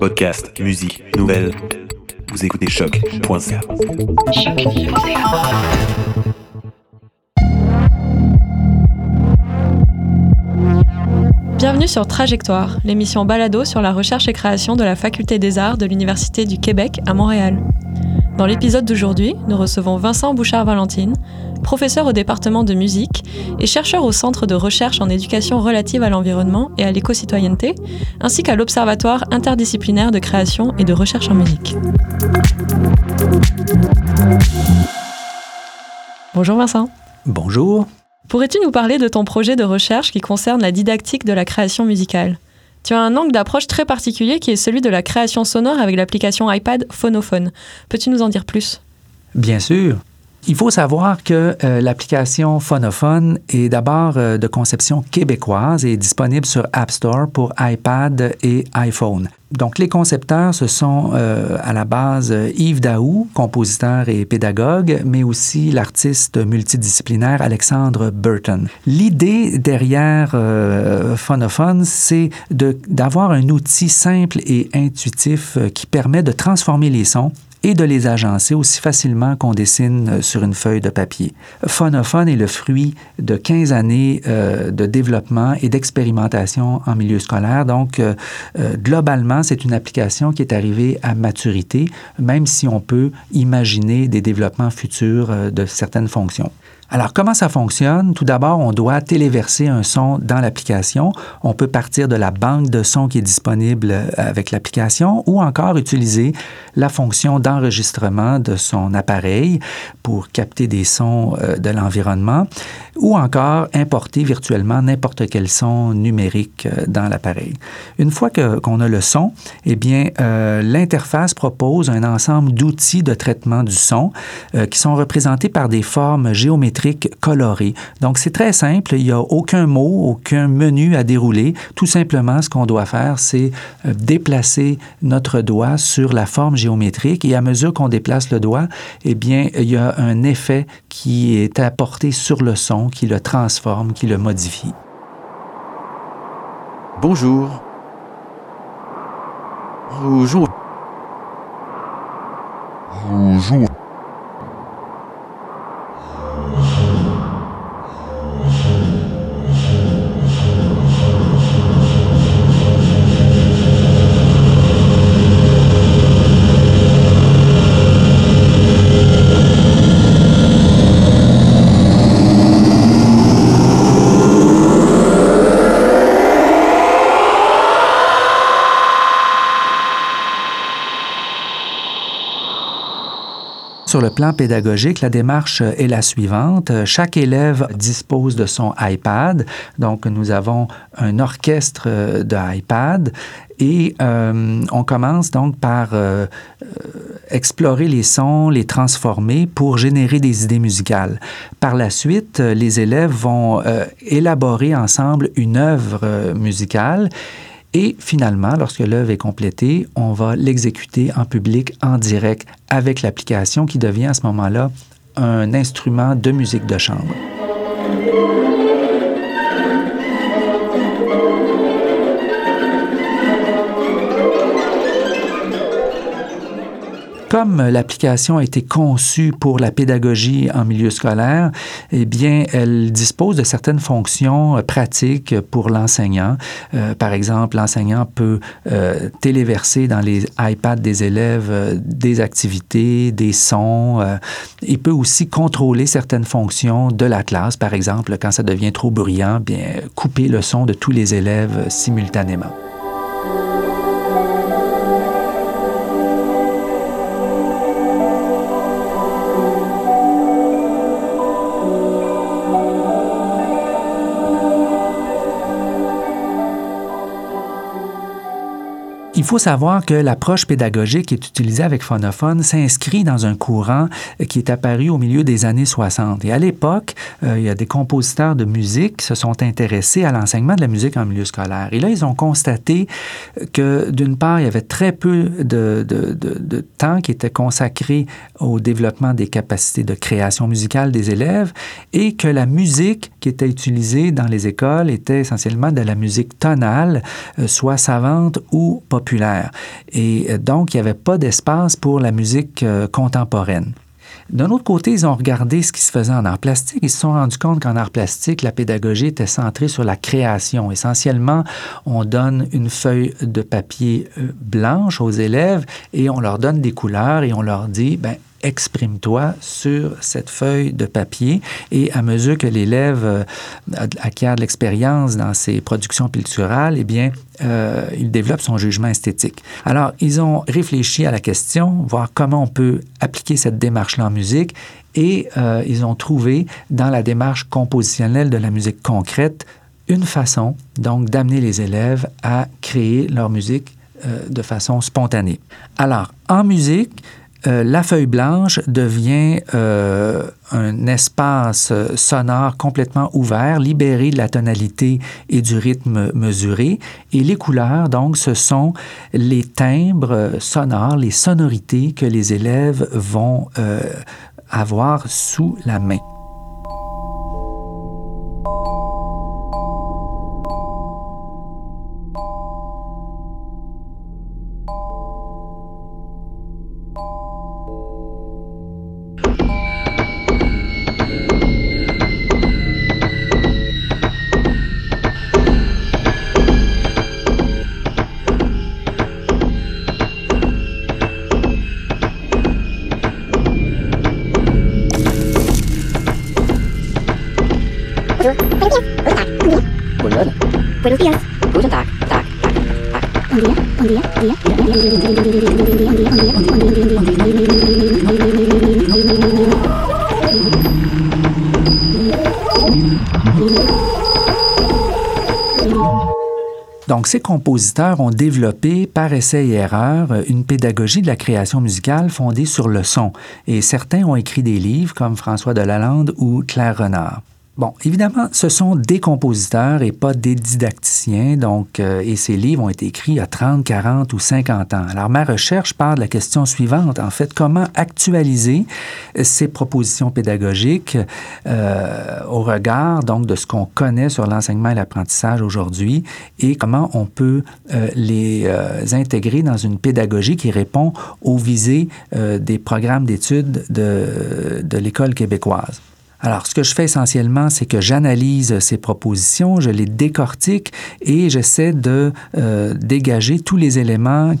Podcast, musique, nouvelles. Vous écoutez choc.ca. Bienvenue sur Trajectoire, l'émission balado sur la recherche et création de la Faculté des Arts de l'Université du Québec à Montréal. Dans l'épisode d'aujourd'hui, nous recevons Vincent Bouchard-Valentine, professeur au département de musique et chercheur au Centre de recherche en éducation relative à l'environnement et à l'éco-citoyenneté, ainsi qu'à l'Observatoire interdisciplinaire de création et de recherche en musique. Bonjour Vincent. Bonjour. Pourrais-tu nous parler de ton projet de recherche qui concerne la didactique de la création musicale? Tu as un angle d'approche très particulier qui est celui de la création sonore avec l'application iPad Phonophone. Peux-tu nous en dire plus? Bien sûr. Il faut savoir que euh, l'application Phonophone est d'abord euh, de conception québécoise et est disponible sur App Store pour iPad et iPhone. Donc, les concepteurs, ce sont euh, à la base Yves Daou, compositeur et pédagogue, mais aussi l'artiste multidisciplinaire Alexandre Burton. L'idée derrière Phonophone, c'est d'avoir un outil simple et intuitif qui permet de transformer les sons et de les agencer aussi facilement qu'on dessine euh, sur une feuille de papier. Phonophone est le fruit de 15 années euh, de développement et d'expérimentation en milieu scolaire. Donc, euh, globalement, c'est une application qui est arrivée à maturité, même si on peut imaginer des développements futurs de certaines fonctions. Alors, comment ça fonctionne? Tout d'abord, on doit téléverser un son dans l'application. On peut partir de la banque de sons qui est disponible euh, avec l'application ou encore utiliser la fonction d'enregistrement de son appareil pour capter des sons euh, de l'environnement ou encore importer virtuellement n'importe quel son numérique euh, dans l'appareil. Une fois qu'on a le son, eh bien, l'interface propose un ensemble d'outils de traitement du son qui sont représentés par des formes géométriques coloré. Donc, c'est très simple. Il n'y a aucun mot, aucun menu à dérouler. Tout simplement, ce qu'on doit faire, c'est euh, déplacer notre doigt sur la forme géométrique et à mesure qu'on déplace le doigt, eh bien, il y a un effet qui est apporté sur le son, qui le transforme, qui le modifie. Bonjour. Bonjour. Bonjour. Sur le plan pédagogique, la démarche est la suivante. Chaque élève dispose de son iPad. Donc, nous avons un orchestre euh, de iPad et euh, on commence donc par euh, explorer les sons, les transformer pour générer des idées musicales. Par la suite, les élèves vont élaborer ensemble une œuvre musicale et finalement, lorsque l'œuvre est complétée, on va l'exécuter en public, en direct, avec l'application qui devient à ce moment-là un instrument de musique de chambre. Comme l'application a été conçue pour la pédagogie en milieu scolaire, eh bien, elle dispose de certaines fonctions euh, pratiques pour l'enseignant. Euh, par exemple, l'enseignant peut euh, téléverser dans les iPads des élèves des activités, des sons. il peut aussi contrôler certaines fonctions de la classe. Par exemple, quand ça devient trop bruyant, bien, couper le son de tous les élèves simultanément. Il faut savoir que l'approche pédagogique qui est utilisée avec Phonophone s'inscrit dans un courant qui est apparu au milieu des années 60. Et à l'époque, euh, il y a des compositeurs de musique qui se sont intéressés à l'enseignement de la musique en milieu scolaire. Et là, ils ont constaté que, d'une part, il y avait très peu de, temps qui était consacré au développement des capacités de création musicale des élèves et que la musique qui était utilisée dans les écoles était essentiellement de la musique tonale, euh, soit savante ou pas Et donc, il n'y avait pas d'espace pour la musique contemporaine. D'un autre côté, ils ont regardé ce qui se faisait en art plastique. Ils se sont rendus compte qu'en art plastique, la pédagogie était centrée sur la création. Essentiellement, on donne une feuille de papier euh, blanche aux élèves et on leur donne des couleurs et on leur dit, ben, exprime-toi sur cette feuille de papier et à mesure que l'élève euh, acquiert de l'expérience dans ses productions picturales, eh bien, euh, il développe son jugement esthétique. Alors, ils ont réfléchi à la question, voir comment on peut appliquer cette démarche-là en musique et euh, ils ont trouvé dans la démarche compositionnelle de la musique concrète une façon, donc, d'amener les élèves à créer leur musique de façon spontanée. Alors, en musique, euh, la feuille blanche devient euh, un espace sonore complètement ouvert, libéré de la tonalité et du rythme mesuré. Et les couleurs, donc, ce sont les timbres sonores, les sonorités que les élèves vont euh, avoir sous la main. Donc, ces compositeurs ont développé par essai et erreur une pédagogie de la création musicale fondée sur le son. Et certains ont écrit des livres comme François Delalande ou Claire Renard. Bon, évidemment, ce sont des compositeurs et pas des didacticiens, donc, euh, et ces livres ont été écrits a 30, 40 ou 50 ans. Alors, ma recherche part de la question suivante, en fait, comment actualiser ces propositions pédagogiques euh, au regard, donc, de ce qu'on connaît sur l'enseignement et l'apprentissage aujourd'hui et comment on peut euh, les intégrer dans une pédagogie qui répond aux visées des programmes d'études de, de l'école québécoise? Alors, ce que je fais essentiellement, c'est que j'analyse ces propositions, je les décortique et j'essaie de euh, dégager tous les éléments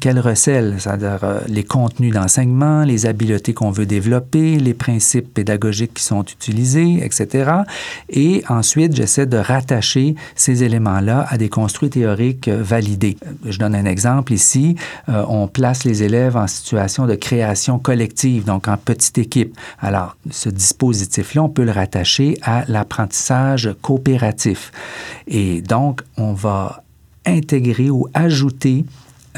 qu'elles recèlent, c'est-à-dire euh, les contenus d'enseignement, les habiletés qu'on veut développer, les principes pédagogiques qui sont utilisés, etc. Et ensuite, j'essaie de rattacher ces éléments-là à des construits théoriques euh, validés. Je donne un exemple ici. on place les élèves en situation de création collective, donc en petite équipe. Alors, ce dispositif on peut le rattacher à l'apprentissage coopératif. Et donc, on va intégrer ou ajouter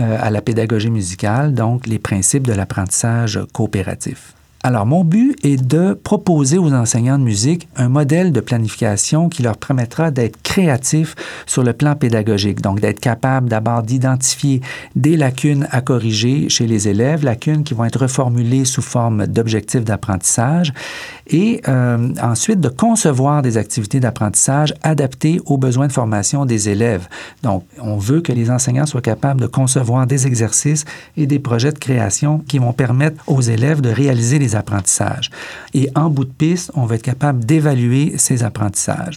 euh, à la pédagogie musicale, donc les principes de l'apprentissage coopératif. Alors, mon but est de proposer aux enseignants de musique un modèle de planification qui leur permettra d'être créatifs sur le plan pédagogique, donc d'être capable d'abord d'identifier des lacunes à corriger chez les élèves, lacunes qui vont être reformulées sous forme d'objectifs d'apprentissage, et euh, ensuite de concevoir des activités d'apprentissage adaptées aux besoins de formation des élèves. Donc, on veut que les enseignants soient capables de concevoir des exercices et des projets de création qui vont permettre aux élèves de réaliser les apprentissages. Et en bout de piste, on va être capable d'évaluer ces apprentissages.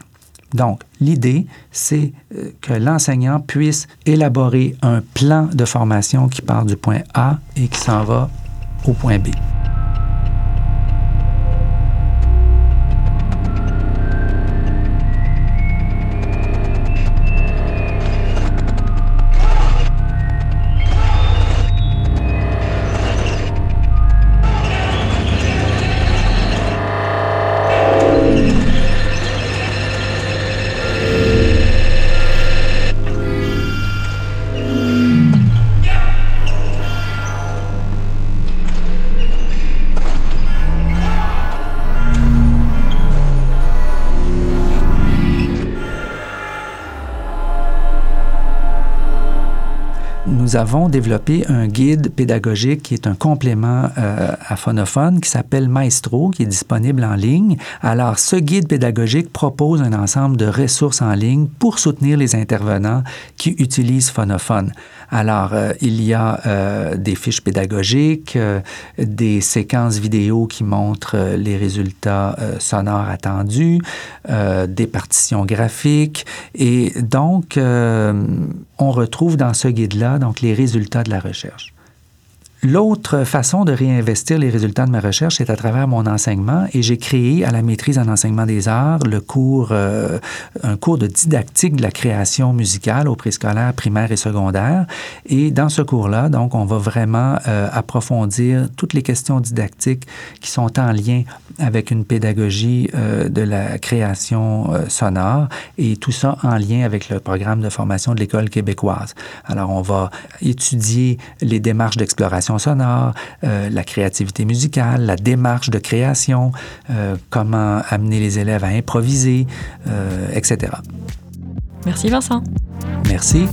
Donc, l'idée, c'est euh, que l'enseignant puisse élaborer un plan de formation qui part du point A et qui s'en va au point B. avons développé un guide pédagogique qui est un complément euh, à Phonophone qui s'appelle Maestro, qui est disponible en ligne. Alors, ce guide pédagogique propose un ensemble de ressources en ligne pour soutenir les intervenants qui utilisent Phonophone. Alors, euh, il y a euh, des fiches pédagogiques, des séquences vidéo qui montrent les résultats sonores attendus, des partitions graphiques. Et donc, on retrouve dans ce guide-là les résultats de la recherche. L'autre façon de réinvestir les résultats de ma recherche, c'est à travers mon enseignement et j'ai créé à la maîtrise en enseignement des arts le cours, euh, un cours de didactique de la création musicale au préscolaire, primaire et secondaire. Et dans ce cours-là, donc, on va vraiment euh, approfondir toutes les questions didactiques qui sont en lien avec une pédagogie euh, de la création sonore et tout ça en lien avec le programme de formation de l'école québécoise. Alors, on va étudier les démarches d'exploration sonore, euh, la créativité musicale, la démarche de création, euh, comment amener les élèves à improviser, euh, etc. Merci Vincent. Merci.